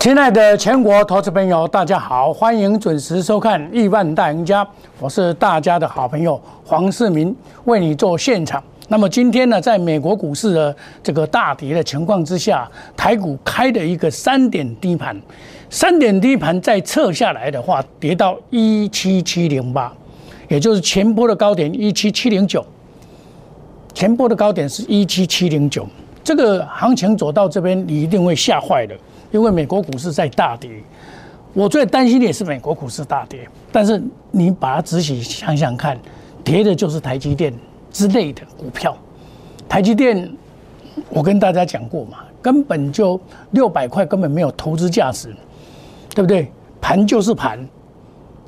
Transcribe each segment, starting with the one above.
亲爱的全国投资朋友，大家好，欢迎准时收看《亿万大赢家》，我是大家的好朋友黄世明，为你做现场。那么今天呢，在美国股市的这个大跌的情况之下，台股开的一个三点低盘，三点低盘再撤下来的话，跌到一七七零八，也就是前波的高点一七七零九，前波的高点是一七七零九，这个行情走到这边，你一定会吓坏的。因为美国股市在大跌，我最担心的也是美国股市大跌。但是你把它仔细想想看，跌的就是台积电之类的股票。台积电，我跟大家讲过嘛，根本就六百块根本没有投资价值，对不对？盘就是盘，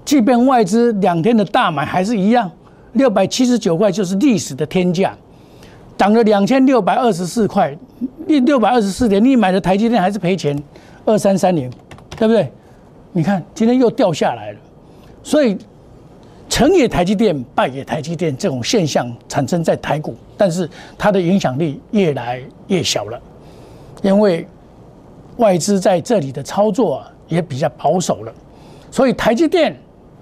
即便外资两天的大买还是一样，六百七十九块就是历史的天价。涨了两千六百二十四块，六六百二十四点，你买的台积电还是赔钱，二三三零，对不对？你看今天又掉下来了，所以成也台积电，败也台积电这种现象产生在台股，但是它的影响力越来越小了，因为外资在这里的操作啊也比较保守了，所以台积电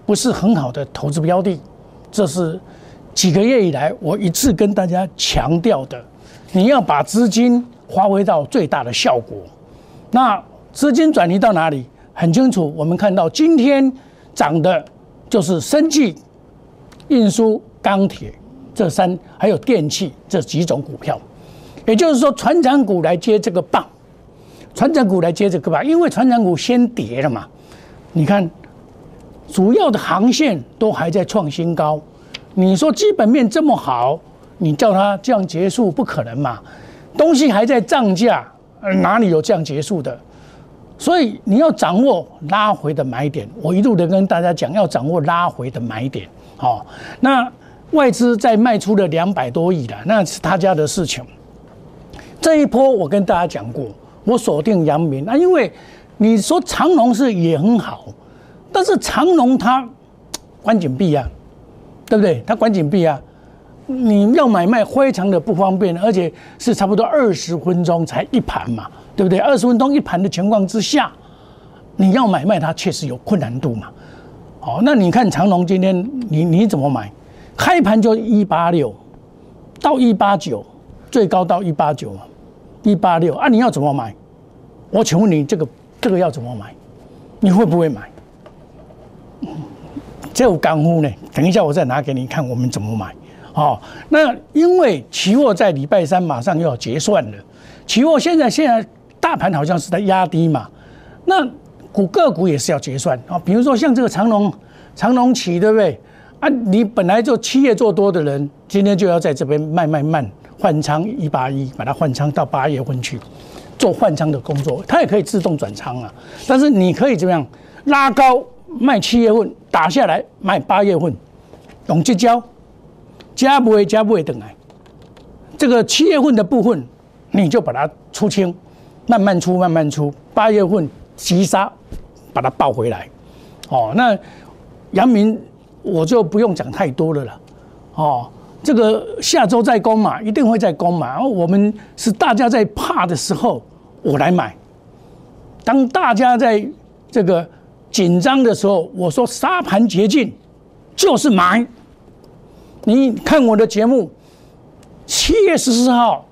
不是很好的投资标的，这是。几个月以来，我一次跟大家强调的，你要把资金发挥到最大的效果。那资金转移到哪里？很清楚，我们看到今天涨的就是生技、运输、钢铁这三，还有电器这几种股票。也就是说，船长股来接这个棒，船长股来接这个棒，因为船长股先跌了嘛。你看，主要的航线都还在创新高。你说基本面这么好，你叫它这样结束不可能嘛？东西还在涨价，哪里有这样结束的？所以你要掌握拉回的买点。我一路的跟大家讲，要掌握拉回的买点。好，那外资在卖出了两百多亿了，那是他家的事情。这一波我跟大家讲过，我锁定阳明啊，因为你说长隆是也很好，但是长隆它关紧闭啊。对不对？它关紧闭啊，你要买卖非常的不方便，而且是差不多二十分钟才一盘嘛，对不对？二十分钟一盘的情况之下，你要买卖它确实有困难度嘛。哦，那你看长隆今天你你怎么买？开盘就一八六到一八九，最高到一八九嘛一八六啊，你要怎么买？我请问你这个这个要怎么买？你会不会买？这有干货呢，等一下我再拿给你看，我们怎么买。好，那因为期货在礼拜三马上又要结算了，期货现在现在大盘好像是在压低嘛，那股个股也是要结算啊。比如说像这个长隆长隆期，对不对？啊，你本来就七月做多的人，今天就要在这边慢慢慢换仓一八一，把它换仓到八月份去做换仓的工作，它也可以自动转仓啊。但是你可以怎么样拉高？卖七月份打下来，卖八月份，用这交，加不会加不会等来。这个七月份的部分，你就把它出清，慢慢出慢慢出。八月份急杀，把它抱回来。哦，那阳明我就不用讲太多的了。哦，这个下周再攻嘛，一定会再攻嘛。我们是大家在怕的时候，我来买。当大家在这个。紧张的时候，我说沙盘捷径就是买。你看我的节目，七月十四号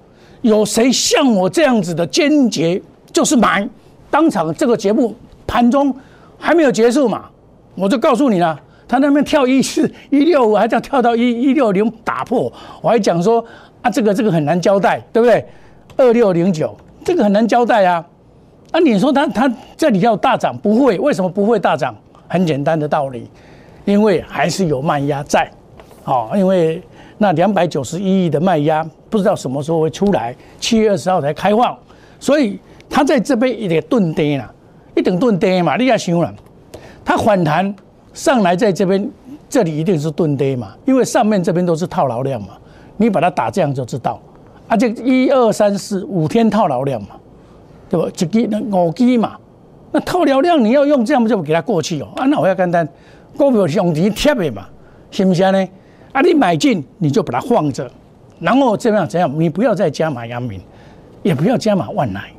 有谁像我这样子的坚决就是买？当场这个节目盘中还没有结束嘛，我就告诉你了。他那边跳一四一六五，还叫跳到一一六零打破，我还讲说啊，这个这个很难交代，对不对？二六零九这个很难交代啊。啊，你说它它这里要大涨不会？为什么不会大涨？很简单的道理，因为还是有卖压在，哦，因为那两百九十一亿的卖压不知道什么时候会出来，七月二十号才开放，所以它在这边一点钝跌了，一等钝跌嘛，你要想了，它反弹上来在这边，这里一定是钝跌嘛，因为上面这边都是套牢量嘛，你把它打这样就知道，啊，这一二三四五天套牢量嘛。对不？一支那五支嘛，那套牢量你要用这样就给它过去哦。啊，那我要简单，股票是用钱贴的嘛，是不是呢？啊，你买进你就把它放着，然后怎样怎样，你不要再加码阳明，也不要加码万来，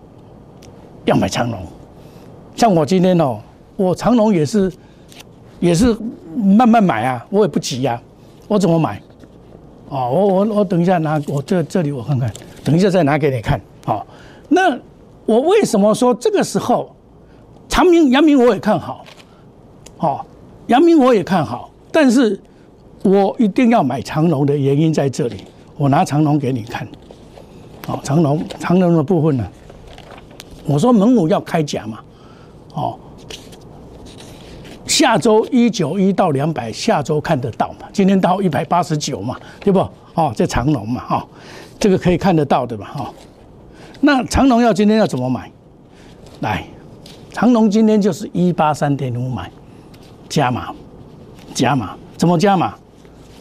要买长隆，像我今天哦，我长龙也是也是慢慢买啊，我也不急呀，我怎么买？哦，我我我等一下拿我这这里我看看，等一下再拿给你看。好，那我为什么说这个时候长明、阳明我也看好？好，阳明我也看好，但是我一定要买长龙的原因在这里。我拿长龙给你看。好，长龙长龙的部分呢？我说门五要开甲嘛。哦，下周一九一到两百，下周看得到嘛？今天到一百八十九嘛，对不？哦，这长龙嘛，哈，这个可以看得到的嘛，哈。那长龙要今天要怎么买？来，长龙今天就是一八三点五买，加码，加码，怎么加码？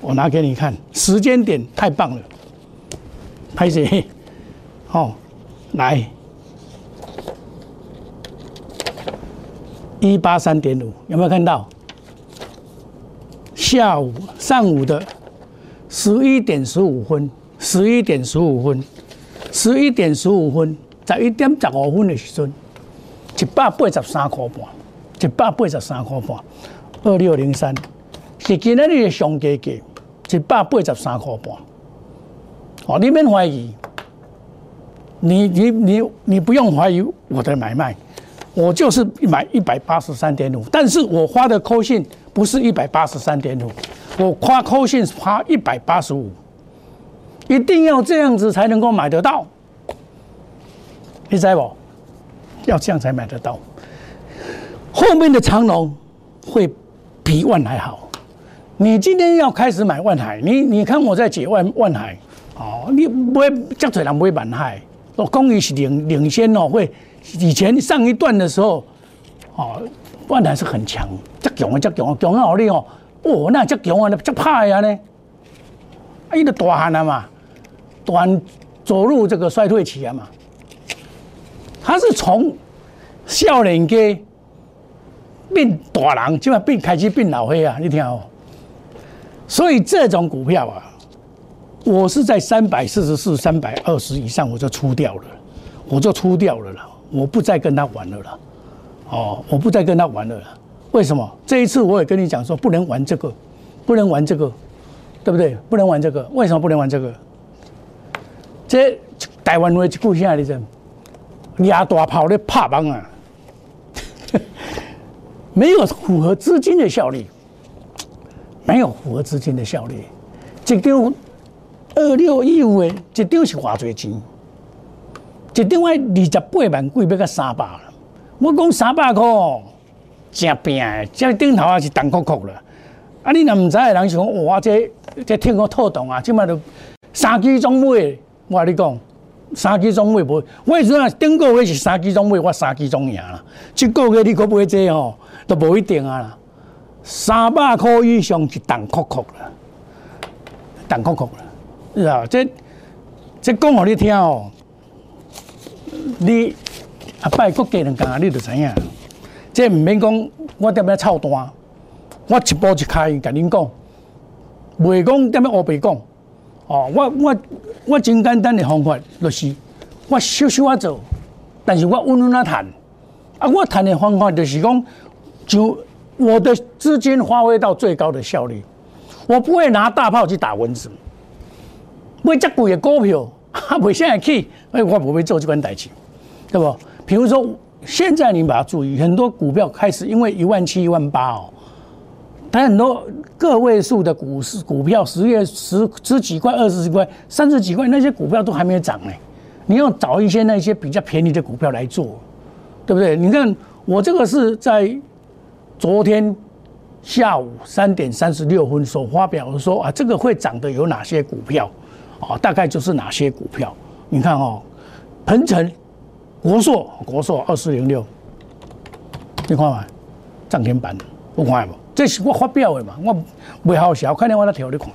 我拿给你看，时间点太棒了，拍谁？好，来。一八三点五，有没有看到？下午上午的十一点十五分，十一点十五分，十一点十五分，在一点十五分的时阵，一百八十三块半，一百八十三块半，二六零三，是今日的上价价，一百八十三块半。哦，你免怀疑，你你你你不用怀疑我的买卖。我就是买一百八十三点五，但是我花的扣信不是一百八十三点五，我花扣信花一百八十五，一定要这样子才能够买得到，你知不？要这样才买得到。后面的长龙会比万海好。你今天要开始买万海，你你看我在解万万海，哦，你不会这多人不会万海，我公益是领领先哦，会。以前上一段的时候，哦，万海是很强，这强啊，这强啊，强啊！好厉哦，哦，那这强啊，那这怕呀呢？啊，伊个大汉了嘛，短走入这个衰退期啊嘛。他是从少年家变大人，就要变开始变老黑啊！你听哦。所以这种股票啊，我是在三百四十四、三百二十以上我就出掉了，我就出掉了了。我不再跟他玩了啦，哦，我不再跟他玩了。为什么？这一次我也跟你讲说，不能玩这个，不能玩这个，对不对？不能玩这个。为什么不能玩这个？这台湾话一句啥来着？压大炮的怕帮啊，没有符合资金的效率，没有符合资金的效率。一张二六一五的，一张是偌多钱？一张爱二十八万贵，要到三百了。我讲三百块，真拼的，这顶头也是重酷酷了。啊，你若唔知的人想，哇，这这天个透动啊，即卖都三支装备。我跟你讲，三支装备无。我阵啊，顶个月是三支装备，我三支装赢啦。即个月你可不会这哦，都无一定啊。三百块以上是重酷酷了，重酷酷了，是啊，这这讲互你听哦。你啊，拜国家人讲，你就知影。这唔免讲，我点样操蛋，我一步一开，甲恁讲，袂讲点样乌白讲。哦，我我我真简单的方法，就是我小小啊做，但是我稳稳啊谈。啊，我谈的方法就是讲，就我的资金发挥到最高的效率，我不会拿大炮去打蚊子。买这贵的股票，哈，袂现在去，哎，我不会做这款代志。对不？比如说，现在你把它注意，很多股票开始因为一万七、一万八哦，它很多个位数的股市股票，十月十十几块、二十几块、三十几块，那些股票都还没有涨呢。你要找一些那些比较便宜的股票来做，对不对？你看我这个是在昨天下午三点三十六分所发表的，说啊，这个会涨的有哪些股票啊？大概就是哪些股票？你看哦，鹏程。国硕，国硕二四零六，你看嘛，涨停板，不看无？这是我发表的嘛，我袂好笑，看见我那条你看，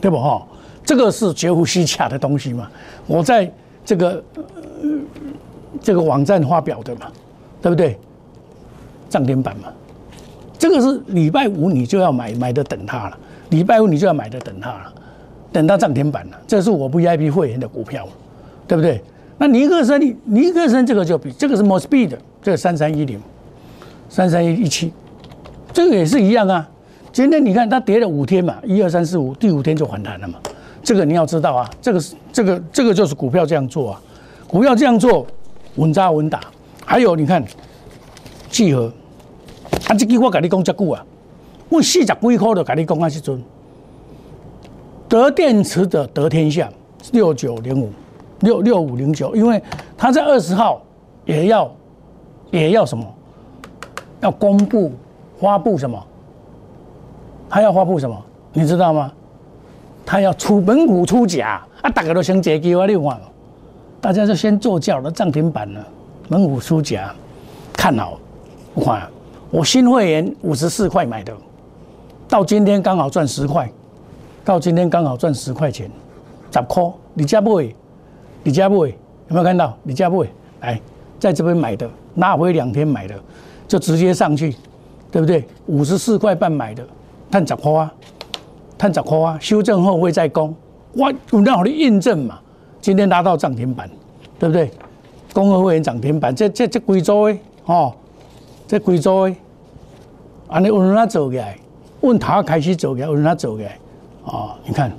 对不哈？这个是绝无虚假的东西嘛，我在这个这个网站发表的嘛，对不对？涨停板嘛，这个是礼拜五你就要买买的等它了，礼拜五你就要买的等它了，等到涨停板了，这是我 VIP 会员的股票，对不对？那尼克森，尼克森这个就比这个是 Mosby 的，这个三三一零，三三一一七，这个也是一样啊。今天你看它跌了五天嘛，一二三四五，第五天就反弹了嘛。这个你要知道啊，这个是这个这个就是股票这样做啊，股票这样做稳扎稳打。还有你看，聚合，啊，这句我跟你讲这久啊，我四十几块就跟你讲啊，时阵，得电池的得天下六九零五六六五零九，因为他在二十号也要也要什么，要公布发布什么，他要发布什么，你知道吗？他要出门股出假啊！大家都想借机啊！你看，大家就先做叫了涨停板了，门股出假，看好。我看我新会员五十四块买的，到今天刚好赚十块，到今天刚好赚十块钱，十块。你家不会？你家不？有没有看到？你家不会？来，在这边买的，拿回两天买的，就直接上去，对不对？五十四块半买的，赚十块啊！探十块啊，修正后会再攻，我有那好的印证嘛？今天拉到涨停板，对不对？公合会员涨停板，这这这贵州的哦，这贵州的，安尼有人他走起来，问他开始走起来，有人他走起来，啊，你看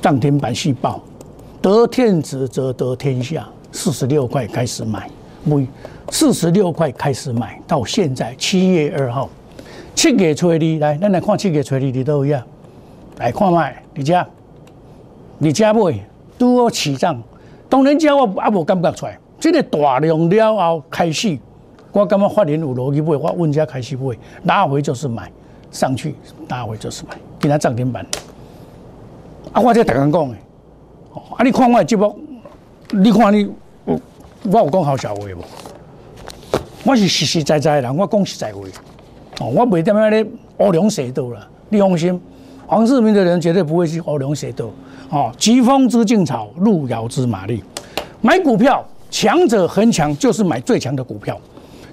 涨停板续报，得天子则得天下，四十六块开始买，每四十六块开始买，到现在七月二号。七月初二来，咱来看七月初二伫倒位啊？来看卖，你家，你家买拄好起涨，当然家我也无感觉出来。这个大量了后开始，我感觉发现有逻辑买，我问家开始买，拉回就是买，上去拉回就是买，今仔涨停板。啊，我这逐工讲的，啊，你看我的节目，你看你，我我有讲好笑话无？我是实实在在的人，我讲实在话。哦，我袂点样咧乌龙蛇道了，你放心，黄世明的人绝对不会去乌龙蛇道。哦，疾风知劲草，路遥知马力。买股票，强者恒强，就是买最强的股票，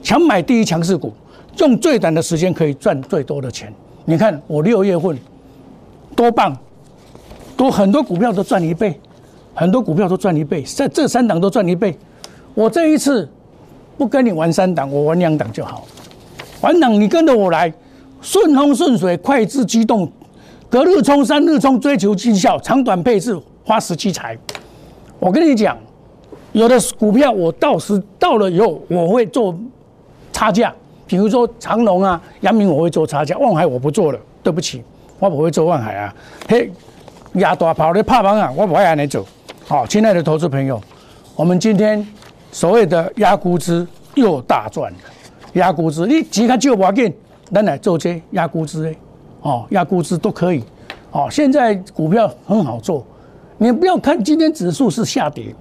强买第一强势股，用最短的时间可以赚最多的钱。你看我六月份多棒，多很多股票都赚一倍，很多股票都赚一倍，在这三档都赚一倍。我这一次不跟你玩三档，我玩两档就好。反正你跟着我来，顺风顺水，快智机动，隔日冲，三日冲，追求绩效，长短配置，花时积财。我跟你讲，有的股票我到时到了以后，我会做差价。比如说长隆啊、阳明，我会做差价。望海我不做了，对不起，我不会做望海啊。嘿，压大跑的怕房啊，我不会让你走。好，亲爱的投资朋友，我们今天所谓的压估值又大赚了。压估值，你钱较少无要紧，咱来做这压估值的，哦，压估值都可以，哦，现在股票很好做，你不要看今天指数是下跌，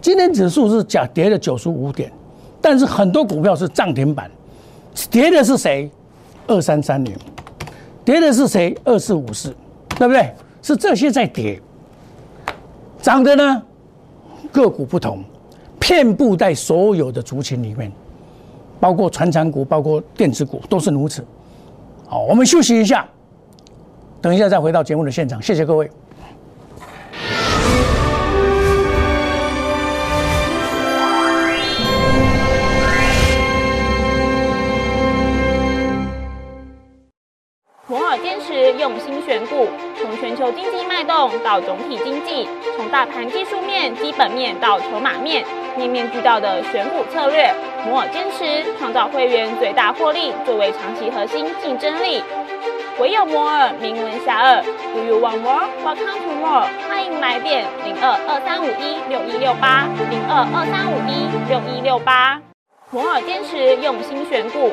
今天指数是假跌了九十五点，但是很多股票是涨停板，跌的是谁？二三三零，跌的是谁？二四五四，对不对？是这些在跌，涨的呢，个股不同，遍布在所有的族群里面。包括传产股，包括电子股，都是如此。好，我们休息一下，等一下再回到节目的现场。谢谢各位。摩尔坚持用心选股，从全球经济脉动到总体经济，从大盘技术面、基本面到筹码面。面面俱到的选股策略，摩尔坚持创造会员最大获利作为长期核心竞争力。唯有摩尔名闻遐迩。Do you want more? Welcome to more。欢迎来电零二二三五一六一六八零二二三五一六一六八。摩尔坚持用心选股，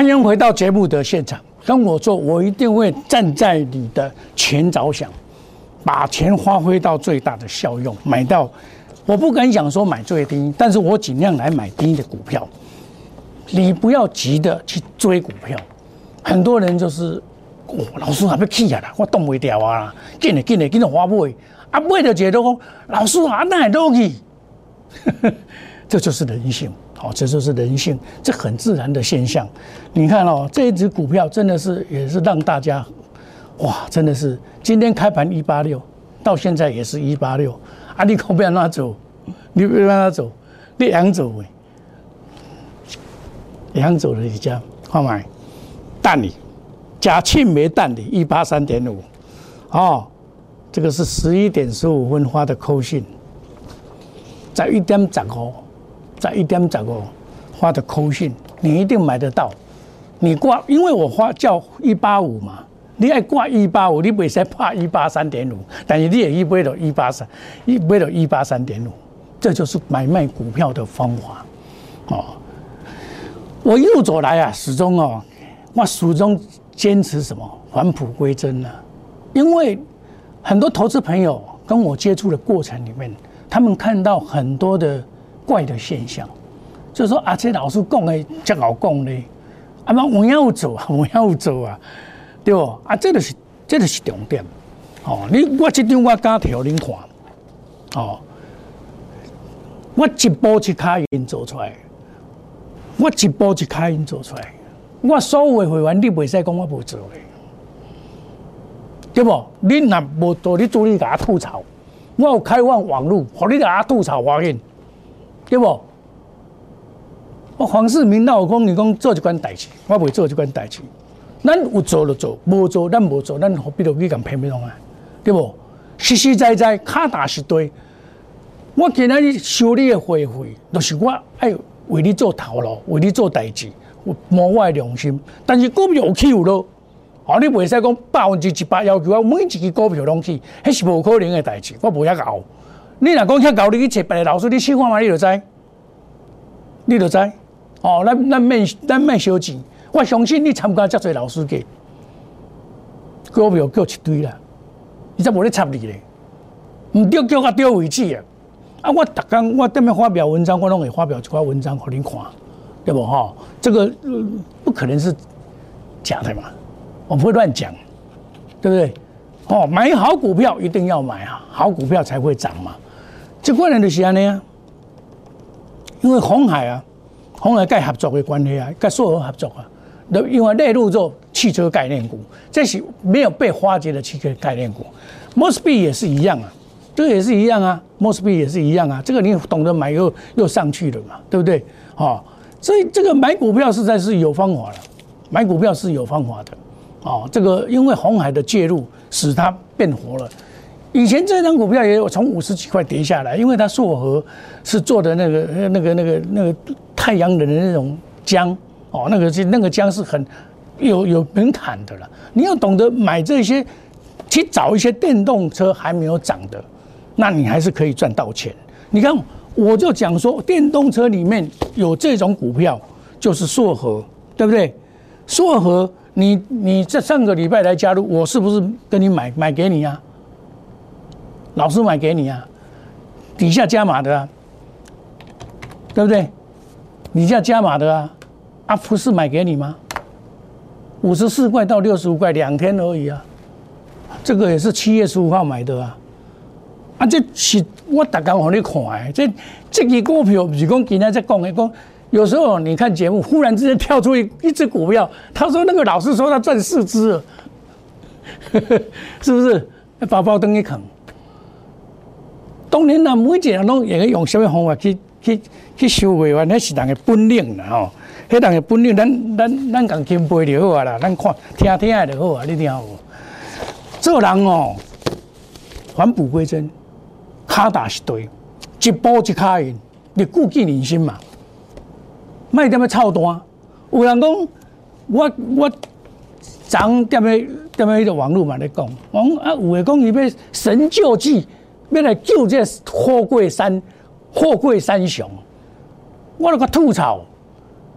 欢迎回到节目的现场。跟我做，我一定会站在你的钱着想，把钱发挥到最大的效用，买到。我不敢讲说买最低，但是我尽量来买低的股票。你不要急的去追股票，很多人就是，哦，老师还要起啊啦，我动不掉啊，紧的紧的紧的花买，啊买的觉得讲，老师啊那都去，这就是人性，好，这就是人性，这很自然的现象。你看哦，这一只股票真的是也是让大家，哇，真的是今天开盘一八六，到现在也是一八六。啊！你可不要让他走，你不要让他走，你两走诶，两走了一家，看买，蛋里，加庆梅蛋里一八三点五，哦，这个是十一点十五分发的扣信，在一点涨哦，在一点十五发的扣信，你一定买得到，你挂，因为我发叫一八五嘛。你爱挂一八五，你袂使怕一八三点五，但是你也一买到一八三，一买到一八三点五，这就是买卖股票的方法，哦。我一路走来啊，始终哦，我始终坚持什么返璞归真呢？因为很多投资朋友跟我接触的过程里面，他们看到很多的怪的现象，就是说啊，这老师讲的这好讲的，啊妈我要走啊，我要走啊。对不？啊，这个是，这个是重点。哦，你我这张我敢调恁看。哦，我一步一卡印做出来，我一步一卡印做出来。我所有的会员，你袂使讲我无做的，对不？你若无做，你注意甲我吐槽。我有开放网络，互你甲我吐槽发现，对不？我黄世明那我讲，你讲做一款代志，我未做这款代志。咱有做就做，无做咱无做，咱何必着去咁拼命啊？对不？实实在在，卡打是对。我今日收你的会费，就是我爱为你做头路，为你做代志，摸我的良心。但是股票有起有落，哦，你袂使讲百分之一百要求我每一支股票拢起，迄是无可能的代志。我无遐搞。你若讲遐搞，你去找别个老师，你试看嘛，你就知，你就知。哦，咱咱免咱免小钱。我相信你参加遮侪老师嘅股票叫一堆啦，伊则无咧插你咧，唔对叫我丢为止啊！啊，我逐工我踮咧发表文章，我拢会发表一寡文章互恁看，对不吼？这个不可能是假的嘛，我不会乱讲，对不对？哦，买好股票一定要买啊，好股票才会涨嘛。这可能就是安尼啊，因为红海啊，红海跟合作的关系啊，跟所有合作啊。因为内陆做汽车概念股，这是没有被发掘的汽车概念股。摩斯币也是一样啊，这个也是一样啊，摩斯币也是一样啊。这个你懂得买又又上去了嘛，对不对？哦，所以这个买股票实在是有方法的，买股票是有方法的。哦，这个因为红海的介入使它变活了。以前这张股票也有从五十几块跌下来，因为它硕和是做的那个那个那个那个太阳能的那种浆。哦，那个是那个浆是很有有门槛的了。你要懂得买这些，去找一些电动车还没有涨的，那你还是可以赚到钱。你看，我就讲说，电动车里面有这种股票，就是硕和，对不对？硕和，你你这上个礼拜来加入，我是不是跟你买买给你啊？老师买给你啊，底下加码的啊，对不对？底下加码的啊。啊，不是买给你吗？五十四块到六十五块，两天而已啊。这个也是七月十五号买的啊。啊，这是我大刚给你看的。这这支股票不是讲今天在讲的，讲有时候你看节目，忽然之间跳出一一只股票，他说那个老师说他赚四只，是不是？把包灯一啃。当年呢，每一个人拢也用什么方法去去去收会员，那是人的本领啦吼。迄人的本领，咱咱咱共钦佩就好啊啦，咱看听听下就好啊，你听有无？做人哦，返璞归真，卡打是对，一步一卡印，你顾忌人心嘛，卖点么操蛋。有人讲，我我昨点么点么迄个网络嘛咧讲，讲啊有诶讲伊要神救济，要来救这货柜三货柜三雄，我那个吐槽。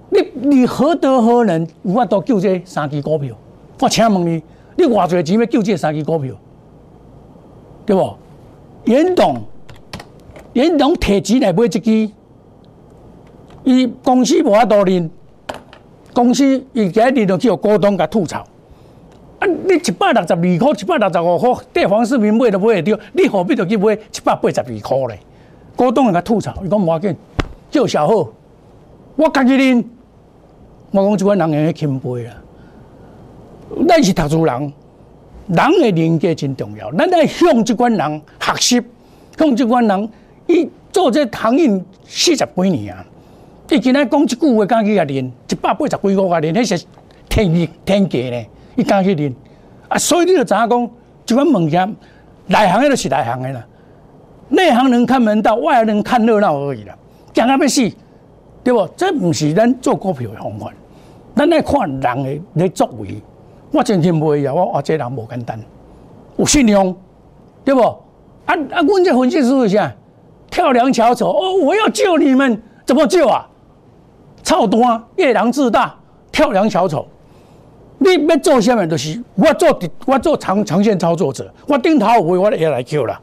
你你何德何能？有法度救这三支股票？我请问你，你偌侪钱要救这三支股票？对不？严董，严董摕钱来买一支，伊公司无法度认，公司伊今日就叫股东甲吐槽。啊，你一百六十二块、一百六十五块，对黄世明买都买会着，你何必着去买一百八十二块咧？股东甲吐槽，伊讲无要紧，叫小贺，我家己认。我讲即款人会谦卑啊，咱是读书人。人的人格真重要，咱要向即款人学习，向即款人，伊做这行业四十几年啊，伊今仔讲一句话，敢去甲练，一百八十几个甲练，迄是天意天价呢，伊敢去练，啊，所以你就知影讲，这款物件，内行的就是内行的啦，内行人看门道，外行人看热闹而已啦，讲啊要死，对不？这不是咱做股票的方法，咱来看人的咧作为。我真心袂啊！我我这人无简单，有信用，对不？啊啊！阮这分析师是啥？跳梁小丑哦！我要救你们，怎么救啊？操蛋！夜郎自大，跳梁小丑。你要做什么？就是我做，我做长长线操作者。我顶头有位，我也来救啦。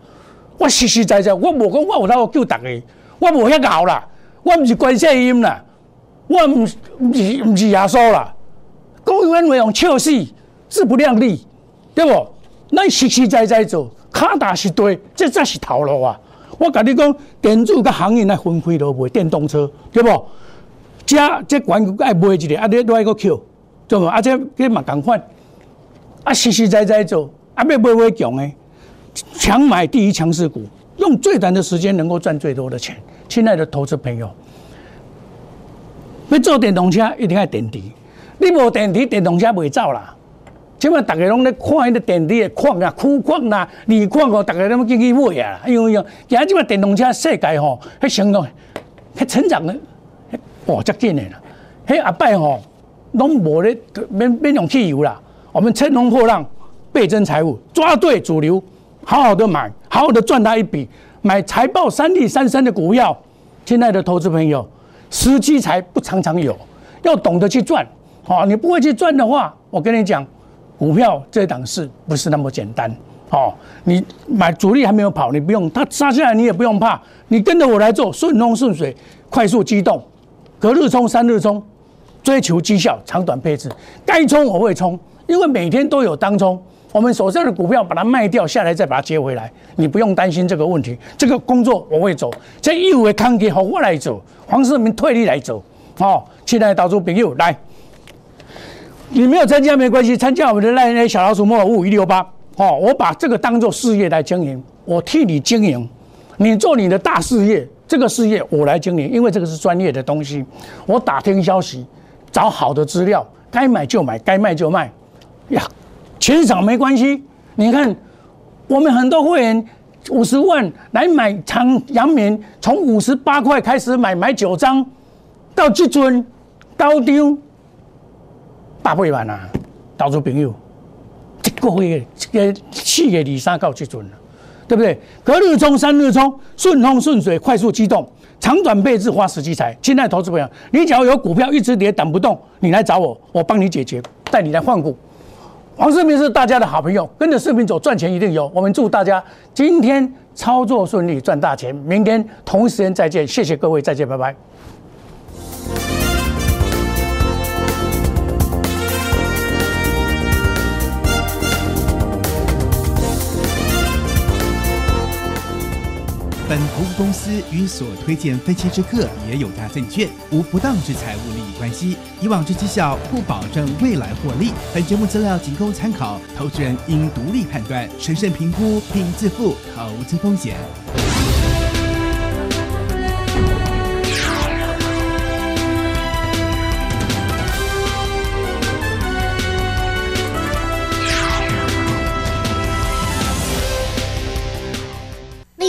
我实实在在，我无讲我有当救大家，我无遐搞啦。我毋是关世音啦，我毋毋是毋是耶稣啦。公园会用笑死。自不量力，对不？咱实实在在做，卡打是对，这才是头路啊！我跟你讲，电子甲行业来分开都卖电动车，对不？这这管爱卖一个，啊，你来个 Q，对不？啊，这这嘛共款，啊，实实在在做，啊，要买买强诶，强买第一强势股，用最短的时间能够赚最多的钱。亲爱的投资朋友，要做电动车一定要电池，你无电池，电动车袂走啦。即摆大家拢咧看迄个电池的矿啊、库矿啦、锂矿哦，大家拢进去买啊。因为哦，今即摆电动车世界吼，迄相当，迄成长的，哇，足紧诶啦。迄阿伯吼，拢无咧免免用汽油啦。我们乘风破浪，倍增财富，抓对主流，好好的买，好好的赚他一笔，买财报三利三升的股票。亲爱的投资朋友，时机才不常常有，要懂得去赚。好，你不会去赚的话，我跟你讲。股票这档事不是那么简单好，你买主力还没有跑，你不用，它杀下来你也不用怕，你跟着我来做，顺风顺水，快速机动，隔日冲，三日冲，追求绩效，长短配置，该冲我会冲，因为每天都有当冲，我们手上的股票把它卖掉下来，再把它接回来，你不用担心这个问题，这个工作我会走，这业务的康给好我来走，黄世明退役来走，哦，亲爱的投资朋友来。你没有参加没关系，参加我们的那那小老鼠莫尔五一六八哦，我把这个当做事业来经营，我替你经营，你做你的大事业，这个事业我来经营，因为这个是专业的东西，我打听消息，找好的资料，该买就买，该卖就卖，呀，钱少没关系，你看我们很多会员五十万来买长阳明，从五十八块开始买，买九张，到这尊高丢。八百万啊，投资朋友，一个月、一个四月二三到至尊了，对不对？隔日冲、三日冲，顺风顺水，快速机动，长短配置，花时机财。亲爱的投资朋友，你只要有股票一直跌等不动，你来找我，我帮你解决，带你来换股。王世明是大家的好朋友，跟着视频走，赚钱一定有。我们祝大家今天操作顺利，赚大钱。明天同一时间再见，谢谢各位，再见，拜拜。本服务公司与所推荐分期之客也有大证券无不当之财务利益关系，以往之绩效不保证未来获利。本节目资料仅供参考，投资人应独立判断、审慎评估并自负投资风险。